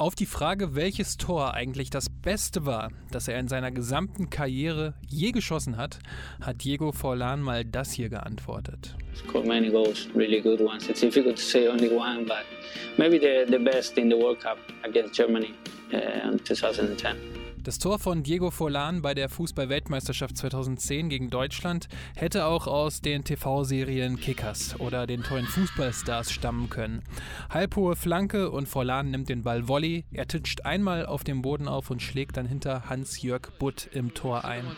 Auf die Frage, welches Tor eigentlich das Beste war, das er in seiner gesamten Karriere je geschossen hat, hat Diego Forlan mal das hier geantwortet. Scored many goals, really good ones. It's difficult to say only one, but maybe the, the best in the World Cup against Germany uh, in 2010. Das Tor von Diego Forlan bei der Fußball-Weltmeisterschaft 2010 gegen Deutschland hätte auch aus den TV-Serien Kickers oder den tollen Fußballstars stammen können. Halbhohe Flanke und Forlan nimmt den Ball Volley. Er titscht einmal auf dem Boden auf und schlägt dann hinter Hans-Jörg Butt im Tor ein. Oh,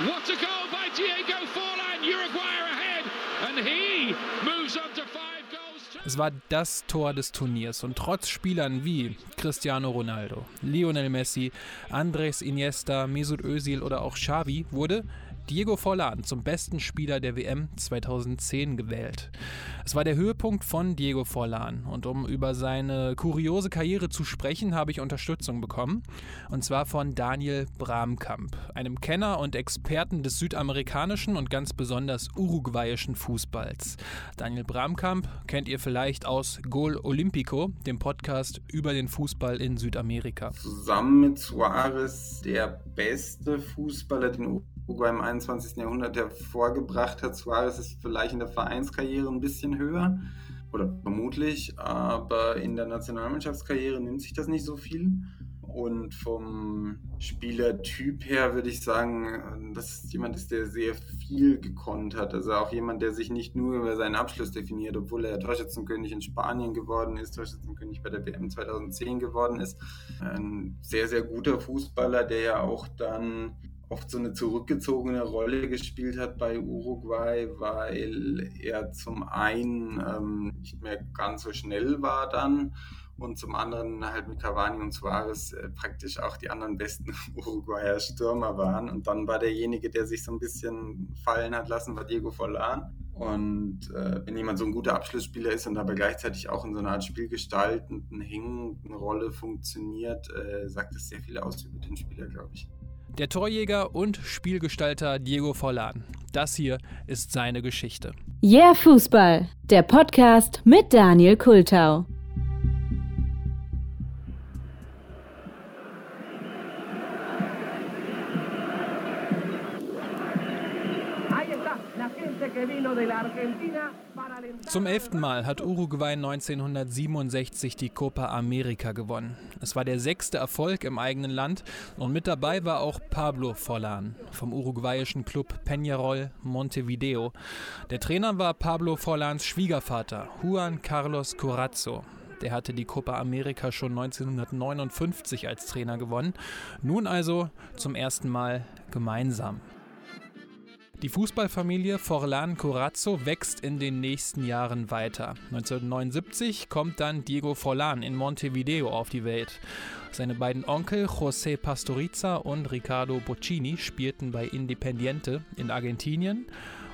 What a goal by Diego Forlan, Uruguay ahead, and he moves on to five. Es war das Tor des Turniers und trotz Spielern wie Cristiano Ronaldo, Lionel Messi, Andres Iniesta, Mesut Özil oder auch Xavi wurde Diego Forlan zum besten Spieler der WM 2010 gewählt. Es war der Höhepunkt von Diego Forlan und um über seine kuriose Karriere zu sprechen, habe ich Unterstützung bekommen und zwar von Daniel Bramkamp, einem Kenner und Experten des südamerikanischen und ganz besonders uruguayischen Fußballs. Daniel Bramkamp kennt ihr vielleicht aus Gol Olympico, dem Podcast über den Fußball in Südamerika. Zusammen mit Suarez der beste Fußballer, den Uruguay im 21. Jahrhundert hervorgebracht hat. Suarez ist vielleicht in der Vereinskarriere ein bisschen höher oder vermutlich, aber in der Nationalmannschaftskarriere nimmt sich das nicht so viel. Und vom Spielertyp her würde ich sagen, dass es jemand ist, der sehr viel gekonnt hat. Also auch jemand, der sich nicht nur über seinen Abschluss definiert, obwohl er Torschützenkönig in Spanien geworden ist, Torschützenkönig bei der WM 2010 geworden ist. Ein sehr, sehr guter Fußballer, der ja auch dann oft so eine zurückgezogene Rolle gespielt hat bei Uruguay, weil er zum einen ähm, nicht mehr ganz so schnell war dann und zum anderen halt mit Cavani und Suarez äh, praktisch auch die anderen besten Uruguayer Stürmer waren. Und dann war derjenige, der sich so ein bisschen fallen hat lassen, war Diego Forlan. Und äh, wenn jemand so ein guter Abschlussspieler ist und dabei gleichzeitig auch in so einer Art spielgestaltenden, hängenden Rolle funktioniert, äh, sagt das sehr viel aus über den Spieler, glaube ich. Der Torjäger und Spielgestalter Diego Forlan. Das hier ist seine Geschichte. Yeah Fußball, der Podcast mit Daniel Kultau. Zum elften Mal hat Uruguay 1967 die Copa America gewonnen. Es war der sechste Erfolg im eigenen Land und mit dabei war auch Pablo Forlan vom uruguayischen Club Peñarol Montevideo. Der Trainer war Pablo Forlans Schwiegervater, Juan Carlos Corazzo. Der hatte die Copa America schon 1959 als Trainer gewonnen. Nun also zum ersten Mal gemeinsam. Die Fußballfamilie Forlan Corazzo wächst in den nächsten Jahren weiter. 1979 kommt dann Diego Forlan in Montevideo auf die Welt. Seine beiden Onkel José Pastoriza und Ricardo Boccini spielten bei Independiente in Argentinien.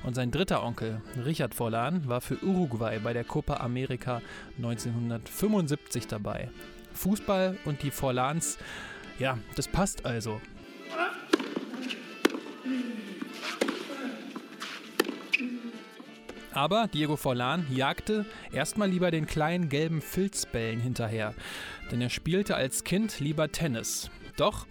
Und sein dritter Onkel, Richard Forlan, war für Uruguay bei der Copa America 1975 dabei. Fußball und die Forlans, ja, das passt also. Aber Diego Forlan jagte erstmal lieber den kleinen gelben Filzbällen hinterher, denn er spielte als Kind lieber Tennis. Doch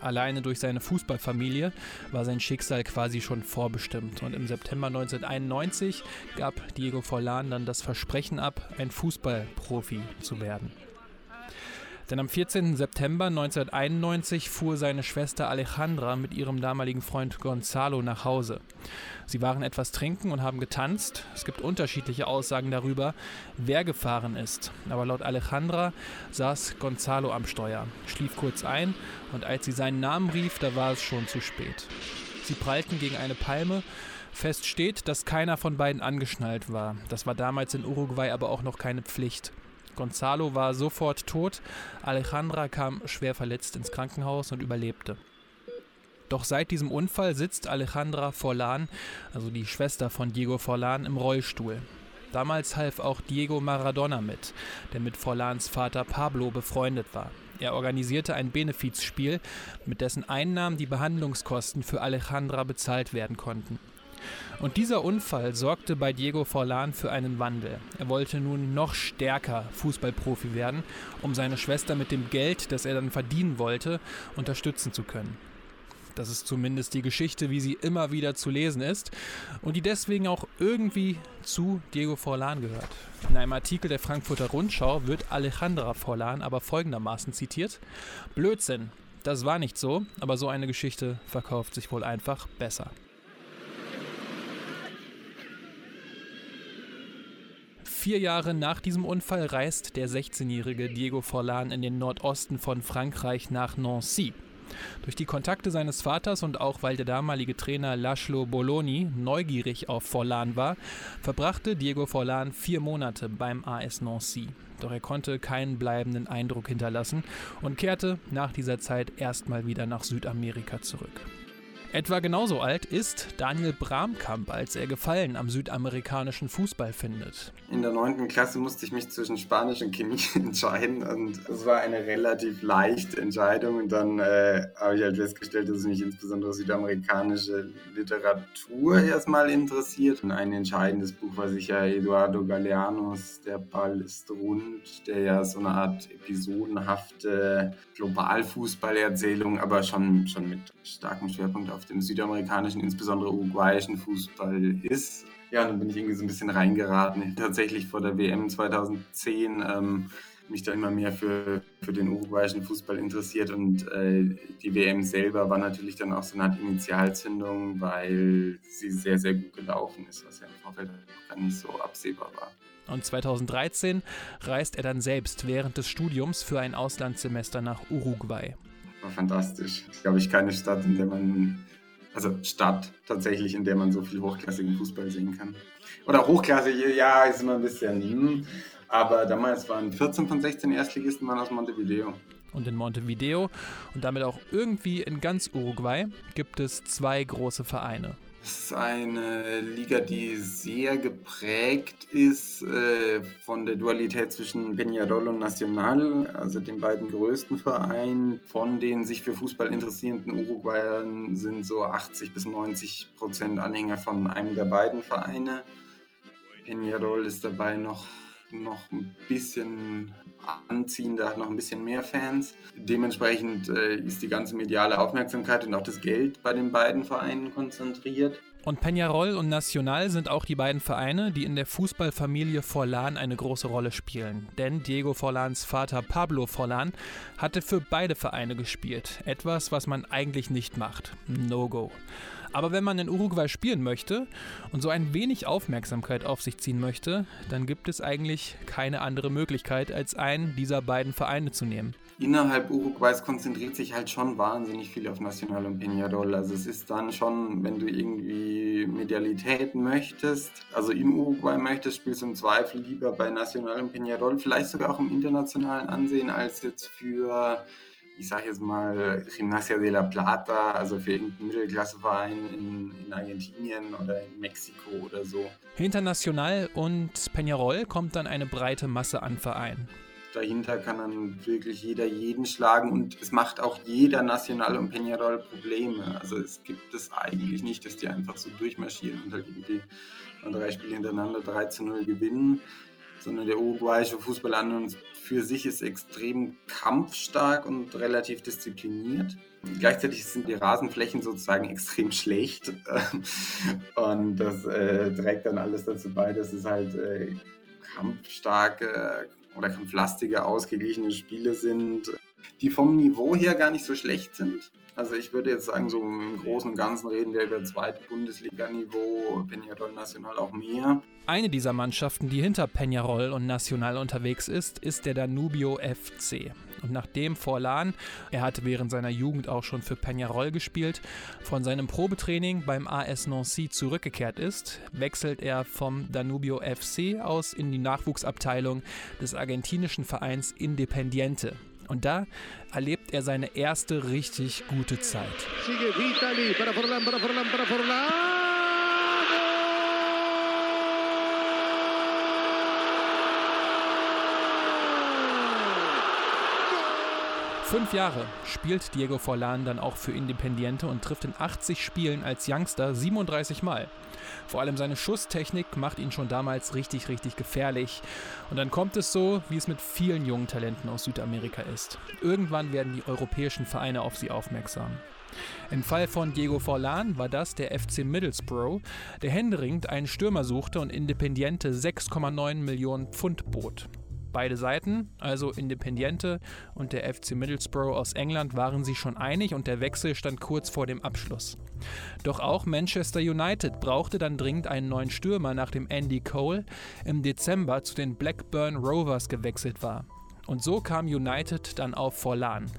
alleine durch seine Fußballfamilie war sein Schicksal quasi schon vorbestimmt. Und im September 1991 gab Diego Forlan dann das Versprechen ab, ein Fußballprofi zu werden. Denn am 14. September 1991 fuhr seine Schwester Alejandra mit ihrem damaligen Freund Gonzalo nach Hause. Sie waren etwas trinken und haben getanzt. Es gibt unterschiedliche Aussagen darüber, wer gefahren ist. Aber laut Alejandra saß Gonzalo am Steuer, schlief kurz ein und als sie seinen Namen rief, da war es schon zu spät. Sie prallten gegen eine Palme. Fest steht, dass keiner von beiden angeschnallt war. Das war damals in Uruguay aber auch noch keine Pflicht. Gonzalo war sofort tot, Alejandra kam schwer verletzt ins Krankenhaus und überlebte. Doch seit diesem Unfall sitzt Alejandra Forlan, also die Schwester von Diego Forlan, im Rollstuhl. Damals half auch Diego Maradona mit, der mit Forlans Vater Pablo befreundet war. Er organisierte ein Benefizspiel, mit dessen Einnahmen die Behandlungskosten für Alejandra bezahlt werden konnten. Und dieser Unfall sorgte bei Diego Forlan für einen Wandel. Er wollte nun noch stärker Fußballprofi werden, um seine Schwester mit dem Geld, das er dann verdienen wollte, unterstützen zu können. Das ist zumindest die Geschichte, wie sie immer wieder zu lesen ist und die deswegen auch irgendwie zu Diego Forlan gehört. In einem Artikel der Frankfurter Rundschau wird Alejandra Forlan aber folgendermaßen zitiert: Blödsinn, das war nicht so, aber so eine Geschichte verkauft sich wohl einfach besser. Vier Jahre nach diesem Unfall reist der 16-jährige Diego Forlan in den Nordosten von Frankreich nach Nancy. Durch die Kontakte seines Vaters und auch weil der damalige Trainer Laszlo Bologna neugierig auf Forlan war, verbrachte Diego Forlan vier Monate beim AS Nancy. Doch er konnte keinen bleibenden Eindruck hinterlassen und kehrte nach dieser Zeit erstmal wieder nach Südamerika zurück. Etwa genauso alt ist Daniel Bramkamp, als er Gefallen am südamerikanischen Fußball findet. In der 9. Klasse musste ich mich zwischen Spanisch und Chemie entscheiden und es war eine relativ leichte Entscheidung und dann äh, habe ich halt festgestellt, dass mich insbesondere südamerikanische Literatur erstmal interessiert. Und ein entscheidendes Buch war sicher Eduardo Galeanos Der Ball ist rund, der ja so eine Art episodenhafte Globalfußballerzählung, aber schon, schon mit starkem Schwerpunkt auf dem südamerikanischen, insbesondere uruguayischen Fußball ist. Ja, dann bin ich irgendwie so ein bisschen reingeraten. Tatsächlich vor der WM 2010 ähm, mich da immer mehr für, für den uruguayischen Fußball interessiert und äh, die WM selber war natürlich dann auch so eine Art Initialzündung, weil sie sehr, sehr gut gelaufen ist, was ja im Vorfeld gar nicht so absehbar war. Und 2013 reist er dann selbst während des Studiums für ein Auslandssemester nach Uruguay. War fantastisch. Ich glaube, ich keine Stadt, in der man, also Stadt tatsächlich, in der man so viel hochklassigen Fußball sehen kann. Oder hochklassig, ja, ist immer ein bisschen, hm, aber damals waren 14 von 16 Erstligisten waren aus Montevideo. Und in Montevideo und damit auch irgendwie in ganz Uruguay gibt es zwei große Vereine. Es ist eine Liga, die sehr geprägt ist äh, von der Dualität zwischen Peñarol und Nacional, also den beiden größten Vereinen. Von den sich für Fußball interessierenden Uruguayern sind so 80 bis 90 Prozent Anhänger von einem der beiden Vereine. Peñarol ist dabei noch noch ein bisschen anziehender, hat noch ein bisschen mehr Fans. Dementsprechend äh, ist die ganze mediale Aufmerksamkeit und auch das Geld bei den beiden Vereinen konzentriert. Und Peñarol und Nacional sind auch die beiden Vereine, die in der Fußballfamilie Forlan eine große Rolle spielen. Denn Diego Forlans Vater Pablo Forlan hatte für beide Vereine gespielt. Etwas, was man eigentlich nicht macht. No-go. Aber wenn man in Uruguay spielen möchte und so ein wenig Aufmerksamkeit auf sich ziehen möchte, dann gibt es eigentlich keine andere Möglichkeit, als einen dieser beiden Vereine zu nehmen. Innerhalb Uruguays konzentriert sich halt schon wahnsinnig viel auf Nacional und Peñarol. Also es ist dann schon, wenn du irgendwie Medialität möchtest, also in Uruguay möchtest, spielst du im Zweifel lieber bei Nacional und Peñarol, vielleicht sogar auch im internationalen Ansehen, als jetzt für ich sage jetzt mal, Gimnasia de la Plata, also für irgendeinen Mittelklasseverein in, in Argentinien oder in Mexiko oder so. Hinter Nacional und Peñarol kommt dann eine breite Masse an Vereinen. Dahinter kann dann wirklich jeder jeden schlagen und es macht auch jeder Nacional und Peñarol Probleme. Also es gibt es eigentlich nicht, dass die einfach so durchmarschieren und halt irgendwie drei Spiele hintereinander 3 zu 0 gewinnen sondern der uruguayische Fußball an und für sich ist extrem kampfstark und relativ diszipliniert. Gleichzeitig sind die Rasenflächen sozusagen extrem schlecht und das äh, trägt dann alles dazu bei, dass es halt äh, kampfstarke oder kampflastige, ausgeglichene Spiele sind, die vom Niveau her gar nicht so schlecht sind. Also ich würde jetzt sagen, so im Großen und Ganzen reden wir über zweite Bundesliga-Niveau, Peñarol Nacional auch mehr. Eine dieser Mannschaften, die hinter Peñarol und Nacional unterwegs ist, ist der Danubio FC. Und nachdem Forlan, er hatte während seiner Jugend auch schon für Peñarol gespielt, von seinem Probetraining beim AS Nancy zurückgekehrt ist, wechselt er vom Danubio FC aus in die Nachwuchsabteilung des argentinischen Vereins Independiente. Und da erlebt er seine erste richtig gute Zeit. Fünf Jahre spielt Diego Forlan dann auch für Independiente und trifft in 80 Spielen als Youngster 37 Mal. Vor allem seine Schusstechnik macht ihn schon damals richtig, richtig gefährlich. Und dann kommt es so, wie es mit vielen jungen Talenten aus Südamerika ist. Irgendwann werden die europäischen Vereine auf sie aufmerksam. Im Fall von Diego Forlan war das der FC Middlesbrough, der händeringend einen Stürmer suchte und Independiente 6,9 Millionen Pfund bot. Beide Seiten, also Independiente und der FC Middlesbrough aus England, waren sich schon einig und der Wechsel stand kurz vor dem Abschluss. Doch auch Manchester United brauchte dann dringend einen neuen Stürmer, nachdem Andy Cole im Dezember zu den Blackburn Rovers gewechselt war. Und so kam United dann auf Forlan,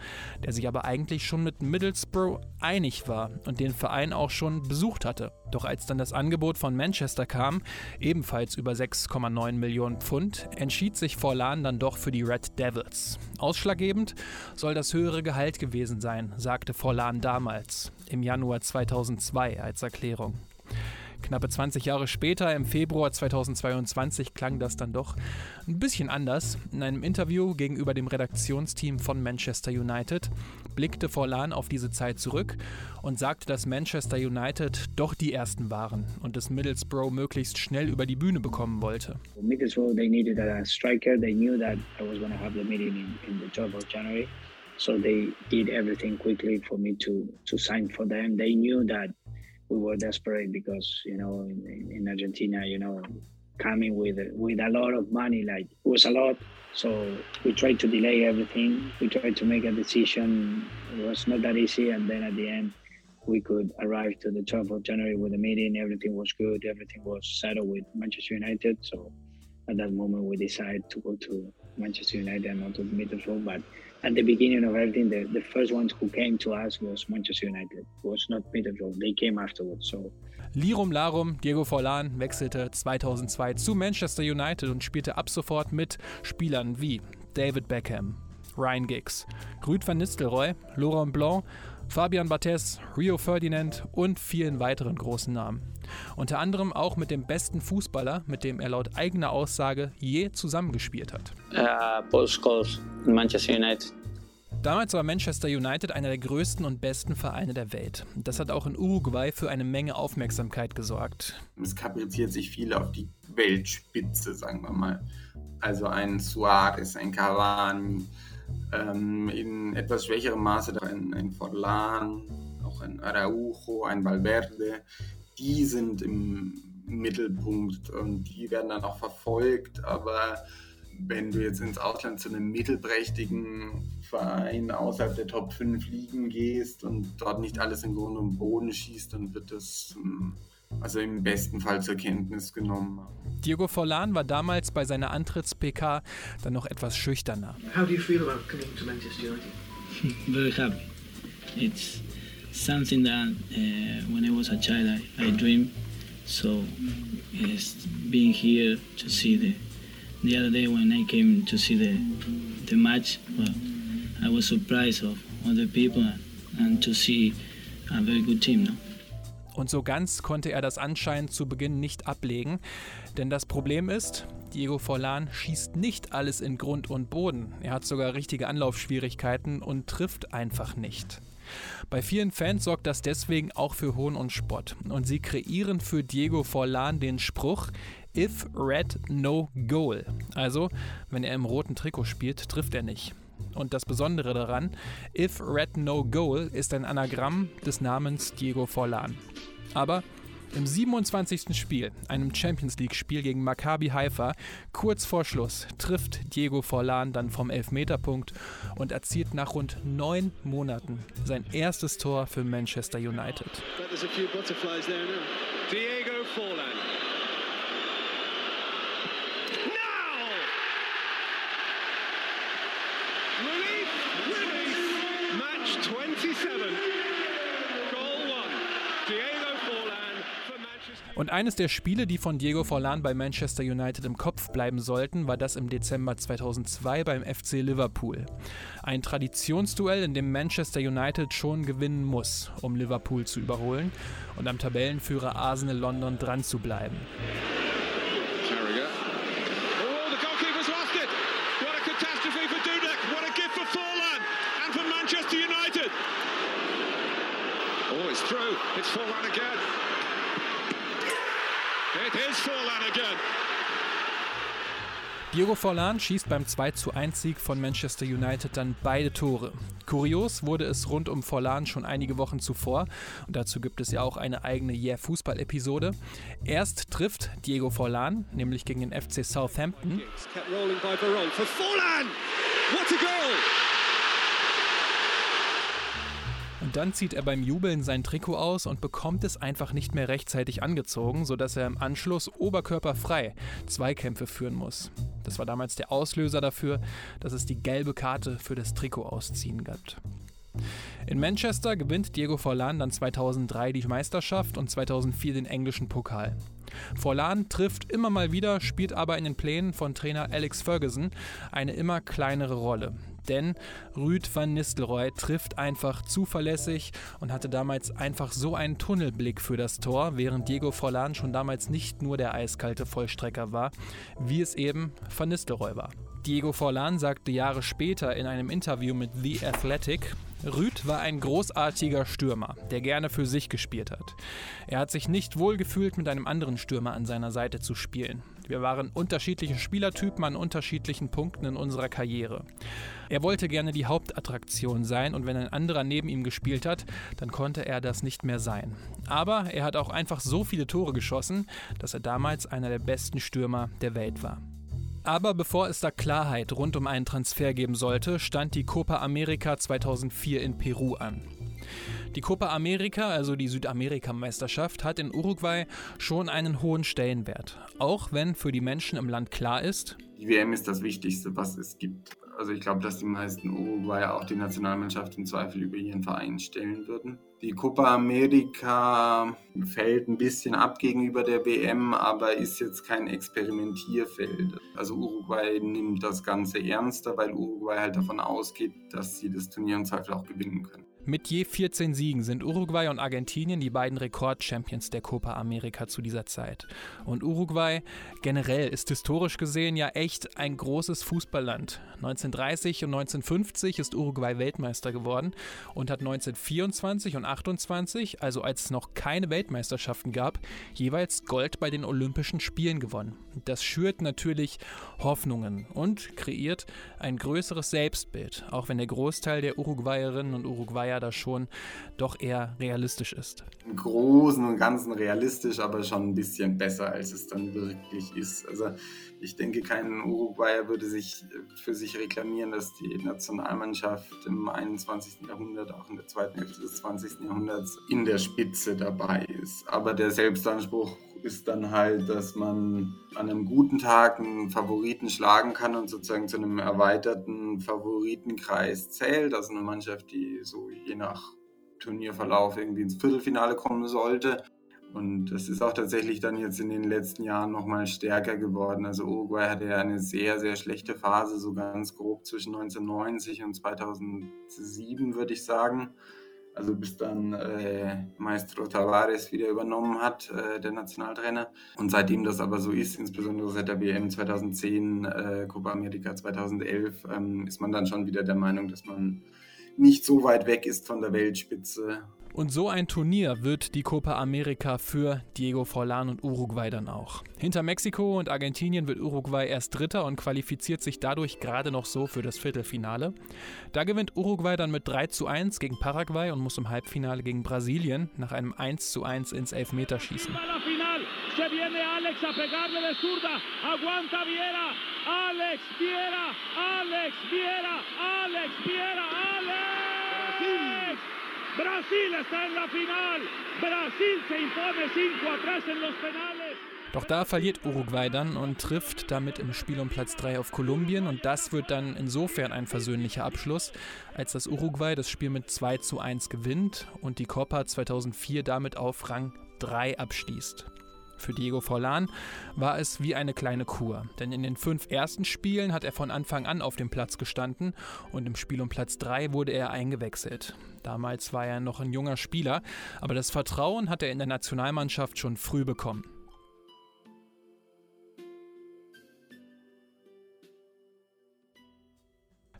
der sich aber eigentlich schon mit Middlesbrough einig war und den Verein auch schon besucht hatte. Doch als dann das Angebot von Manchester kam, ebenfalls über 6,9 Millionen Pfund, entschied sich Forlan dann doch für die Red Devils. Ausschlaggebend soll das höhere Gehalt gewesen sein, sagte Forlan damals, im Januar 2002 als Erklärung. Knappe 20 Jahre später, im Februar 2022, klang das dann doch ein bisschen anders. In einem Interview gegenüber dem Redaktionsteam von Manchester United blickte Forlan auf diese Zeit zurück und sagte, dass Manchester United doch die Ersten waren und es Middlesbrough möglichst schnell über die Bühne bekommen wollte. Middlesbrough, they needed a striker. They knew that I was going to have the meeting in, in the 12th of January. So they did everything quickly for me to, to sign for them. They knew that we were desperate because you know in, in Argentina, you know, coming with with a lot of money, like it was a lot. So we tried to delay everything. We tried to make a decision. It was not that easy, and then at the end, we could arrive to the 12th of January with a meeting. Everything was good. Everything was settled with Manchester United. So at that moment, we decided to go to Manchester United and not to Middlesbrough. But at the beginning of everything, the, the first ones who came to us was Manchester United. It was not Middlesbrough. They came afterwards. So Lirum Larum, Diego Forlan wechselte 2002 zu Manchester United und spielte ab sofort mit Spielern wie David Beckham, Ryan Giggs, Rüd van Nistelrooy, Laurent Blanc, Fabian Barthez, Rio Ferdinand und vielen weiteren großen Namen. Unter anderem auch mit dem besten Fußballer, mit dem er laut eigener Aussage je zusammengespielt hat. Uh, Paul Scholes, Manchester United. Damals war Manchester United einer der größten und besten Vereine der Welt. Das hat auch in Uruguay für eine Menge Aufmerksamkeit gesorgt. Es kapriziert sich viel auf die Weltspitze, sagen wir mal. Also ein Suarez, ein Cavani, ähm, in etwas schwächerem Maße ein, ein Forlan, auch ein Araujo, ein Valverde. Die sind im Mittelpunkt und die werden dann auch verfolgt, aber wenn du jetzt ins Ausland zu einem mittelprächtigen Verein außerhalb der Top 5 Ligen gehst und dort nicht alles in Grund und Boden schießt, dann wird das hm, also im besten Fall zur Kenntnis genommen. Diego Forlan war damals bei seiner Antritts-PK dann noch etwas schüchterner. How do you feel about coming to Manchester United? very happy. It's something that uh, when I was a child I, I dreamed. So it's being here to see the the other day when I came to see the the match, well, I was surprised of the people and to see a very good team. No? Und so ganz konnte er das anscheinend zu Beginn nicht ablegen. Denn das Problem ist, Diego Forlan schießt nicht alles in Grund und Boden. Er hat sogar richtige Anlaufschwierigkeiten und trifft einfach nicht. Bei vielen Fans sorgt das deswegen auch für Hohn und Spott. Und sie kreieren für Diego Forlan den Spruch, If Red No Goal. Also, wenn er im roten Trikot spielt, trifft er nicht. Und das Besondere daran, If Red No Goal ist ein Anagramm des Namens Diego Forlan. Aber im 27. Spiel, einem Champions League-Spiel gegen Maccabi Haifa, kurz vor Schluss, trifft Diego Forlan dann vom Elfmeterpunkt und erzielt nach rund neun Monaten sein erstes Tor für Manchester United. Diego Forlan. Now! Relief! Relief! Match 27. Und eines der Spiele, die von Diego Forlan bei Manchester United im Kopf bleiben sollten, war das im Dezember 2002 beim FC Liverpool. Ein Traditionsduell, in dem Manchester United schon gewinnen muss, um Liverpool zu überholen und am Tabellenführer Arsenal London dran zu bleiben. Manchester United. Oh, it's through. It's Forlan again. Diego Forlan schießt beim 21 Sieg von Manchester United dann beide Tore. Kurios wurde es rund um Forlan schon einige Wochen zuvor und dazu gibt es ja auch eine eigene Yeah Fußball Episode. Erst trifft Diego Forlan, nämlich gegen den FC Southampton. Kept rolling by Barone for Forlan! What a goal! Und dann zieht er beim Jubeln sein Trikot aus und bekommt es einfach nicht mehr rechtzeitig angezogen, sodass er im Anschluss oberkörperfrei Zweikämpfe führen muss. Das war damals der Auslöser dafür, dass es die gelbe Karte für das Trikot ausziehen gab. In Manchester gewinnt Diego Forlan dann 2003 die Meisterschaft und 2004 den englischen Pokal. Forlan trifft immer mal wieder, spielt aber in den Plänen von Trainer Alex Ferguson eine immer kleinere Rolle. Denn Rüd van Nistelrooy trifft einfach zuverlässig und hatte damals einfach so einen Tunnelblick für das Tor, während Diego Forlan schon damals nicht nur der eiskalte Vollstrecker war, wie es eben van Nistelrooy war. Diego Forlan sagte Jahre später in einem Interview mit The Athletic, Rüd war ein großartiger Stürmer, der gerne für sich gespielt hat. Er hat sich nicht wohl gefühlt, mit einem anderen Stürmer an seiner Seite zu spielen. Wir waren unterschiedliche Spielertypen an unterschiedlichen Punkten in unserer Karriere. Er wollte gerne die Hauptattraktion sein und wenn ein anderer neben ihm gespielt hat, dann konnte er das nicht mehr sein. Aber er hat auch einfach so viele Tore geschossen, dass er damals einer der besten Stürmer der Welt war. Aber bevor es da Klarheit rund um einen Transfer geben sollte, stand die Copa America 2004 in Peru an. Die Copa America, also die Südamerikameisterschaft, hat in Uruguay schon einen hohen Stellenwert. Auch wenn für die Menschen im Land klar ist, die WM ist das Wichtigste, was es gibt. Also ich glaube, dass die meisten Uruguayer auch die Nationalmannschaft im Zweifel über ihren Verein stellen würden. Die Copa America fällt ein bisschen ab gegenüber der WM, aber ist jetzt kein Experimentierfeld. Also Uruguay nimmt das Ganze ernster, weil Uruguay halt davon ausgeht, dass sie das Turnier im Zweifel auch gewinnen können. Mit je 14 Siegen sind Uruguay und Argentinien die beiden Rekordchampions der Copa America zu dieser Zeit. Und Uruguay generell ist historisch gesehen ja echt ein großes Fußballland. 1930 und 1950 ist Uruguay Weltmeister geworden und hat 1924 und 28, also als es noch keine Weltmeisterschaften gab, jeweils Gold bei den Olympischen Spielen gewonnen. Das schürt natürlich Hoffnungen und kreiert ein größeres Selbstbild, auch wenn der Großteil der Uruguayerinnen und Uruguayer ja da schon doch eher realistisch ist. Im Großen und Ganzen realistisch, aber schon ein bisschen besser, als es dann wirklich ist. Also ich denke, kein Uruguayer würde sich für sich reklamieren, dass die Nationalmannschaft im 21. Jahrhundert, auch in der zweiten Hälfte des 20. Jahrhunderts, in der Spitze dabei ist. Aber der Selbstanspruch ist dann halt, dass man an einem guten Tag einen Favoriten schlagen kann und sozusagen zu einem erweiterten Favoritenkreis zählt. Also eine Mannschaft, die so je nach Turnierverlauf irgendwie ins Viertelfinale kommen sollte. Und das ist auch tatsächlich dann jetzt in den letzten Jahren nochmal stärker geworden. Also Uruguay hatte ja eine sehr, sehr schlechte Phase, so ganz grob zwischen 1990 und 2007, würde ich sagen also bis dann äh, Maestro Tavares wieder übernommen hat, äh, der Nationaltrainer. Und seitdem das aber so ist, insbesondere seit der WM 2010, äh, Copa America 2011, ähm, ist man dann schon wieder der Meinung, dass man nicht so weit weg ist von der Weltspitze und so ein Turnier wird die Copa America für Diego Forlan und Uruguay dann auch. Hinter Mexiko und Argentinien wird Uruguay erst Dritter und qualifiziert sich dadurch gerade noch so für das Viertelfinale. Da gewinnt Uruguay dann mit 3 zu 1 gegen Paraguay und muss im Halbfinale gegen Brasilien nach einem 1 zu 1 ins Elfmeterschießen. Se viene Alex a pegarle de zurda. Aguanta Viera. Alex Viera. Alex Viera. Alex Viera. Alex. Brasil está en la final. Brasil se impone 5 atrás en los penales. Doch da verliert Uruguay dann und trifft damit im Spiel um Platz 3 auf Kolumbien und das wird dann insofern ein versöhnlicher Abschluss, als das Uruguay das Spiel mit 2 zu 1 gewinnt und die Copa 2004 damit auf Rang 3 abschließt. Für Diego Forlan war es wie eine kleine Kur, denn in den fünf ersten Spielen hat er von Anfang an auf dem Platz gestanden und im Spiel um Platz 3 wurde er eingewechselt. Damals war er noch ein junger Spieler, aber das Vertrauen hat er in der Nationalmannschaft schon früh bekommen.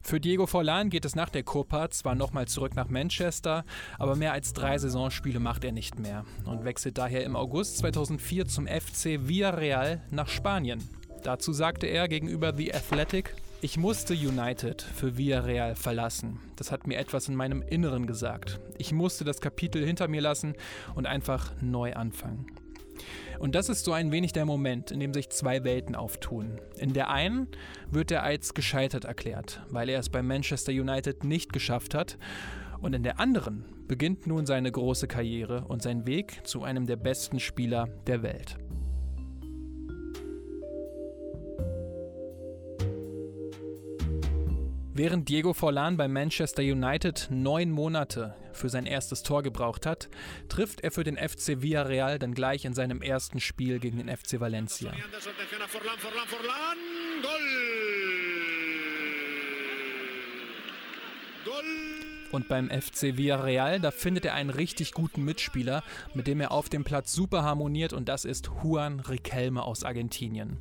Für Diego Forlan geht es nach der Copa zwar nochmal zurück nach Manchester, aber mehr als drei Saisonspiele macht er nicht mehr und wechselt daher im August 2004 zum FC Villarreal nach Spanien. Dazu sagte er gegenüber The Athletic, ich musste United für Villarreal verlassen. Das hat mir etwas in meinem Inneren gesagt. Ich musste das Kapitel hinter mir lassen und einfach neu anfangen. Und das ist so ein wenig der Moment, in dem sich zwei Welten auftun. In der einen wird er als gescheitert erklärt, weil er es bei Manchester United nicht geschafft hat. Und in der anderen beginnt nun seine große Karriere und sein Weg zu einem der besten Spieler der Welt. Während Diego Forlan bei Manchester United neun Monate für sein erstes Tor gebraucht hat, trifft er für den FC Villarreal dann gleich in seinem ersten Spiel gegen den FC Valencia. Und beim FC Villarreal, da findet er einen richtig guten Mitspieler, mit dem er auf dem Platz super harmoniert und das ist Juan Riquelme aus Argentinien.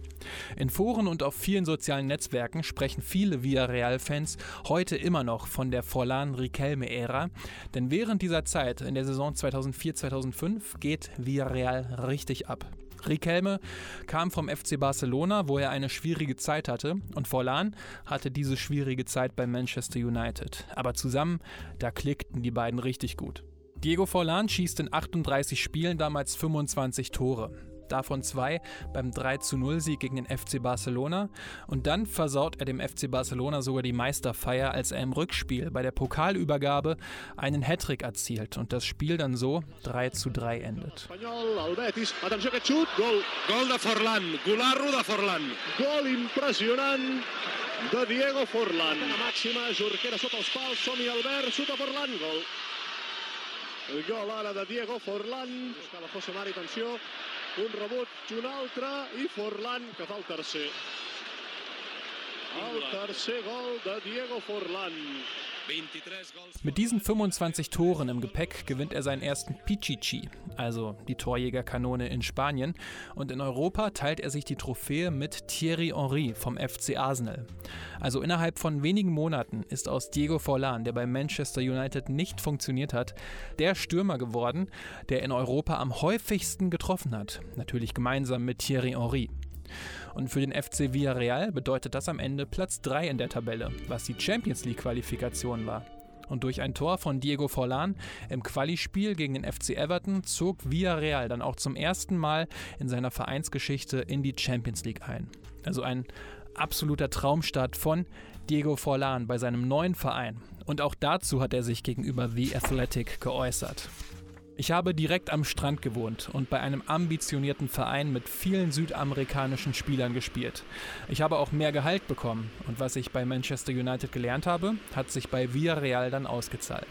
In Foren und auf vielen sozialen Netzwerken sprechen viele Villarreal-Fans heute immer noch von der Forlan-Riquelme-Ära, denn während dieser Zeit in der Saison 2004-2005 geht Villarreal richtig ab. Riquelme kam vom FC Barcelona, wo er eine schwierige Zeit hatte, und Forlan hatte diese schwierige Zeit bei Manchester United. Aber zusammen, da klickten die beiden richtig gut. Diego Forlan schießt in 38 Spielen damals 25 Tore davon zwei beim 3-0-Sieg gegen den FC Barcelona. Und dann versaut er dem FC Barcelona sogar die Meisterfeier, als er im Rückspiel bei der Pokalübergabe einen Hattrick erzielt und das Spiel dann so 3-3 endet. Gol de Forlan, Gularro de Forlan. Gol impressionant de Diego Forlan. Màxima, Jorquera sota els pals, som-hi Albert, xuta Forlan, gol. El gol ara de Diego Forlan. Buscava José Mari, atenció. Un rebot, un altre i Forlan que fa el tercer. El tercer gol de Diego Forlan. Mit diesen 25 Toren im Gepäck gewinnt er seinen ersten Pichichi, also die Torjägerkanone in Spanien, und in Europa teilt er sich die Trophäe mit Thierry Henry vom FC Arsenal. Also innerhalb von wenigen Monaten ist aus Diego Forlan, der bei Manchester United nicht funktioniert hat, der Stürmer geworden, der in Europa am häufigsten getroffen hat, natürlich gemeinsam mit Thierry Henry. Und für den FC Villarreal bedeutet das am Ende Platz 3 in der Tabelle, was die Champions League-Qualifikation war. Und durch ein Tor von Diego Forlan im Quali-Spiel gegen den FC Everton zog Villarreal dann auch zum ersten Mal in seiner Vereinsgeschichte in die Champions League ein. Also ein absoluter Traumstart von Diego Forlan bei seinem neuen Verein. Und auch dazu hat er sich gegenüber The Athletic geäußert. Ich habe direkt am Strand gewohnt und bei einem ambitionierten Verein mit vielen südamerikanischen Spielern gespielt. Ich habe auch mehr Gehalt bekommen und was ich bei Manchester United gelernt habe, hat sich bei Villarreal dann ausgezahlt.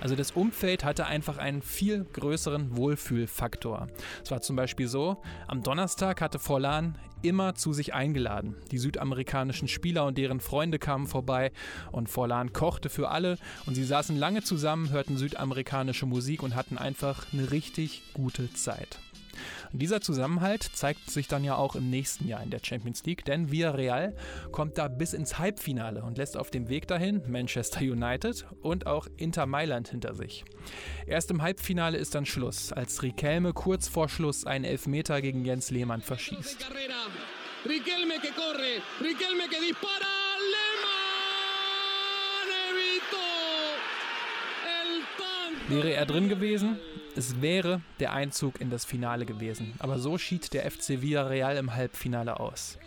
Also das Umfeld hatte einfach einen viel größeren Wohlfühlfaktor. Es war zum Beispiel so, am Donnerstag hatte Forlan immer zu sich eingeladen. Die südamerikanischen Spieler und deren Freunde kamen vorbei und Forlan kochte für alle und sie saßen lange zusammen, hörten südamerikanische Musik und hatten einfach eine richtig gute Zeit. Und dieser Zusammenhalt zeigt sich dann ja auch im nächsten Jahr in der Champions League, denn Villarreal kommt da bis ins Halbfinale und lässt auf dem Weg dahin Manchester United und auch Inter Mailand hinter sich. Erst im Halbfinale ist dann Schluss, als Riquelme kurz vor Schluss einen Elfmeter gegen Jens Lehmann verschießt. Riquelme que corre, Riquelme que dispara, Wäre er drin gewesen, es wäre der Einzug in das Finale gewesen. Aber so schied der FC Villarreal im Halbfinale aus.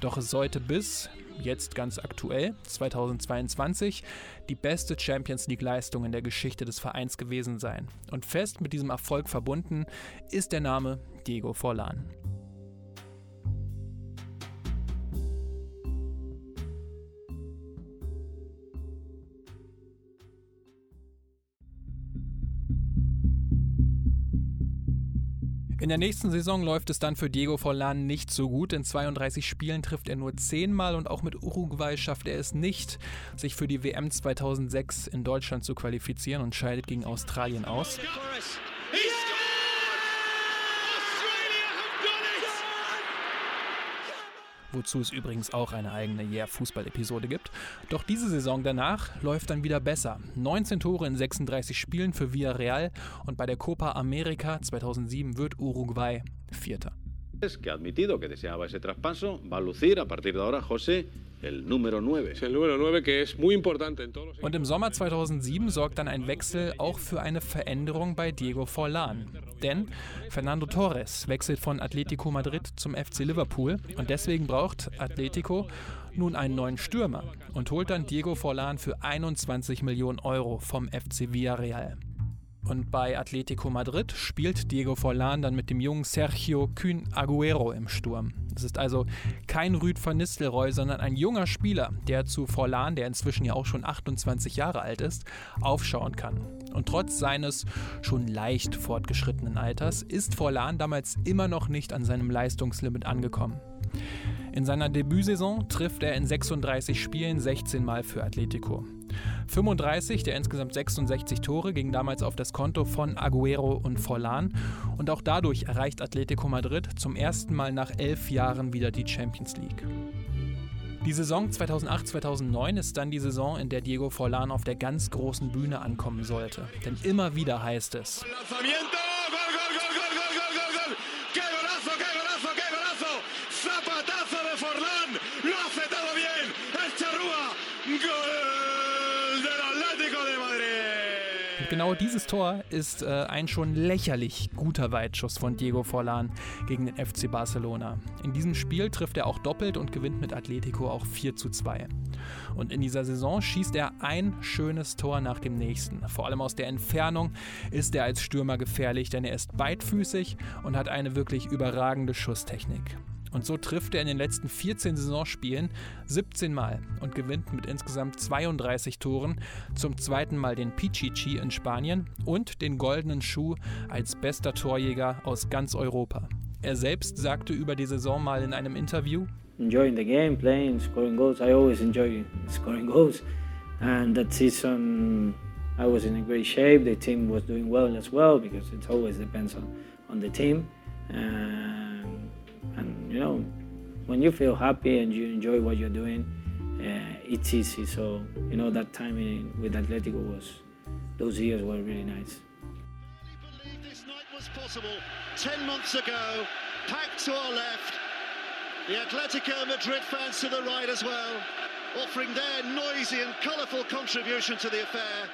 Doch es sollte bis, jetzt ganz aktuell, 2022, die beste Champions League-Leistung in der Geschichte des Vereins gewesen sein. Und fest mit diesem Erfolg verbunden ist der Name Diego Forlan. In der nächsten Saison läuft es dann für Diego Forlan nicht so gut. In 32 Spielen trifft er nur 10 Mal und auch mit Uruguay schafft er es nicht, sich für die WM 2006 in Deutschland zu qualifizieren und scheidet gegen Australien aus. Wozu es übrigens auch eine eigene Yeah-Fußball-Episode gibt. Doch diese Saison danach läuft dann wieder besser. 19 Tore in 36 Spielen für Villarreal und bei der Copa America 2007 wird Uruguay Vierter. que ha admitido que deseaba ese traspaso, va a lucir a partir de ahora José el número 9. El número 9 que es muy importante en todos los Und im Sommer 2007 sorgt dann ein Wechsel auch für eine Veränderung bei Diego Forlan. Denn Fernando Torres wechselt von Atletico Madrid zum FC Liverpool und deswegen braucht Atletico nun einen neuen Stürmer und holt dann Diego Forlan für 21 Millionen Euro vom FC Villarreal. Und bei Atletico Madrid spielt Diego Forlan dann mit dem jungen Sergio Kühn Aguero im Sturm. Es ist also kein Rüd van Nistelrooy, sondern ein junger Spieler, der zu Forlan, der inzwischen ja auch schon 28 Jahre alt ist, aufschauen kann. Und trotz seines schon leicht fortgeschrittenen Alters ist Forlan damals immer noch nicht an seinem Leistungslimit angekommen. In seiner Debütsaison trifft er in 36 Spielen 16 Mal für Atletico. 35 der insgesamt 66 Tore gingen damals auf das Konto von Aguero und Forlan und auch dadurch erreicht Atletico Madrid zum ersten Mal nach elf Jahren wieder die Champions League. Die Saison 2008-2009 ist dann die Saison, in der Diego Forlan auf der ganz großen Bühne ankommen sollte. Denn immer wieder heißt es. Genau dieses Tor ist äh, ein schon lächerlich guter Weitschuss von Diego Forlan gegen den FC Barcelona. In diesem Spiel trifft er auch doppelt und gewinnt mit Atletico auch 4 zu 2. Und in dieser Saison schießt er ein schönes Tor nach dem nächsten. Vor allem aus der Entfernung ist er als Stürmer gefährlich, denn er ist beidfüßig und hat eine wirklich überragende Schusstechnik. Und so trifft er in den letzten 14 Saisonspielen 17 Mal und gewinnt mit insgesamt 32 Toren zum zweiten Mal den Pichichi in Spanien und den goldenen Schuh als bester Torjäger aus ganz Europa. Er selbst sagte über die Saison mal in einem Interview: Enjoying the game, playing, scoring goals. I always enjoy scoring goals. And that season I was in a great shape. The team was doing well as well because it always depends on, on the team. Uh, and you know when you feel happy and you enjoy what you're doing uh, it's easy. So you know that time in, with atletico was those years were really nice. This night was possible. 10 months ago packed to our left the atletico madrid fans to the right as well offering their noisy and colourful contribution to the affair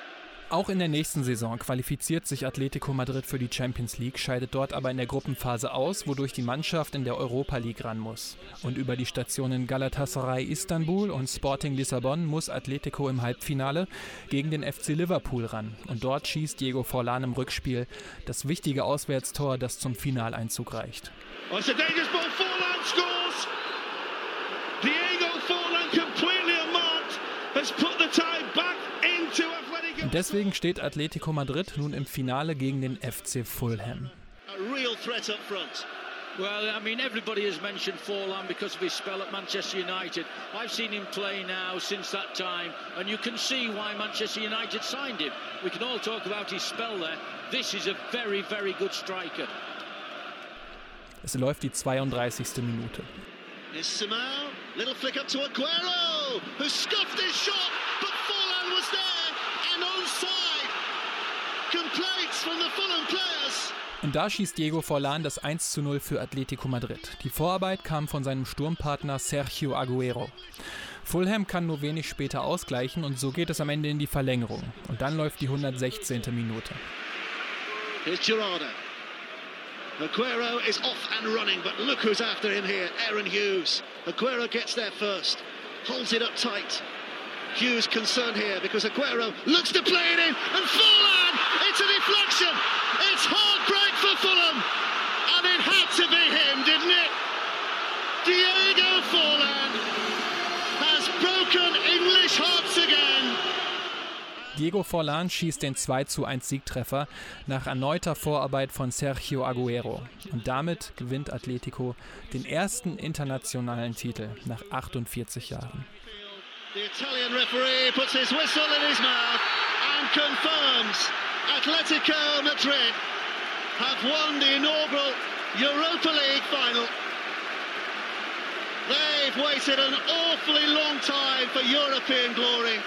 Auch in der nächsten Saison qualifiziert sich Atletico Madrid für die Champions League, scheidet dort aber in der Gruppenphase aus, wodurch die Mannschaft in der Europa League ran muss. Und über die Stationen Galatasaray Istanbul und Sporting Lissabon muss Atletico im Halbfinale gegen den FC Liverpool ran. Und dort schießt Diego Forlan im Rückspiel das wichtige Auswärtstor, das zum Finaleinzug reicht. Oh, it's a dangerous ball. Forlan scores. Diego Forlan completely unmarked has put the tie back into und deswegen steht Atletico Madrid nun im Finale gegen den FC Fulham. A real threat up front. Well, I mean, everybody has mentioned Forlan because of his spell at Manchester United. I've seen him play now since that time, and you can see why Manchester United signed him. We can all talk about his spell there. This is a very, very good striker. Es läuft die 32. Minute. Is Simao, little flick up to Aguero, who scuffed his shot, but Forlan was there and onside. Complaints from the Fulham players. Und da schießt Diego Forlan das 1 zu 0 für Atletico Madrid. Die Vorarbeit kam von seinem Sturmpartner Sergio Aguero. Fulham kann nur wenig später ausgleichen und so geht es am Ende in die Verlängerung. Und dann läuft die 116. Minute. Here's Girardo. Aguero is off and running, but look who's after him here, Aaron Hughes. Aguero gets there first, holds it up tight. Hughes concerned here because Aguero looks to play it in, and Fulham, it's a deflection. It's heartbreak for Fulham, and it had to be him, didn't it? Diego Forlan has broken English hearts again. Diego Forlan schießt den 2 zu 1 Siegtreffer nach erneuter Vorarbeit von Sergio Aguero. Und damit gewinnt Atletico den ersten internationalen Titel nach 48 Jahren. The Italian referee puts his whistle in his mouth and confirms Atletico Madrid have won the inaugural Europa League final. They've waited an awfully long time for European glory.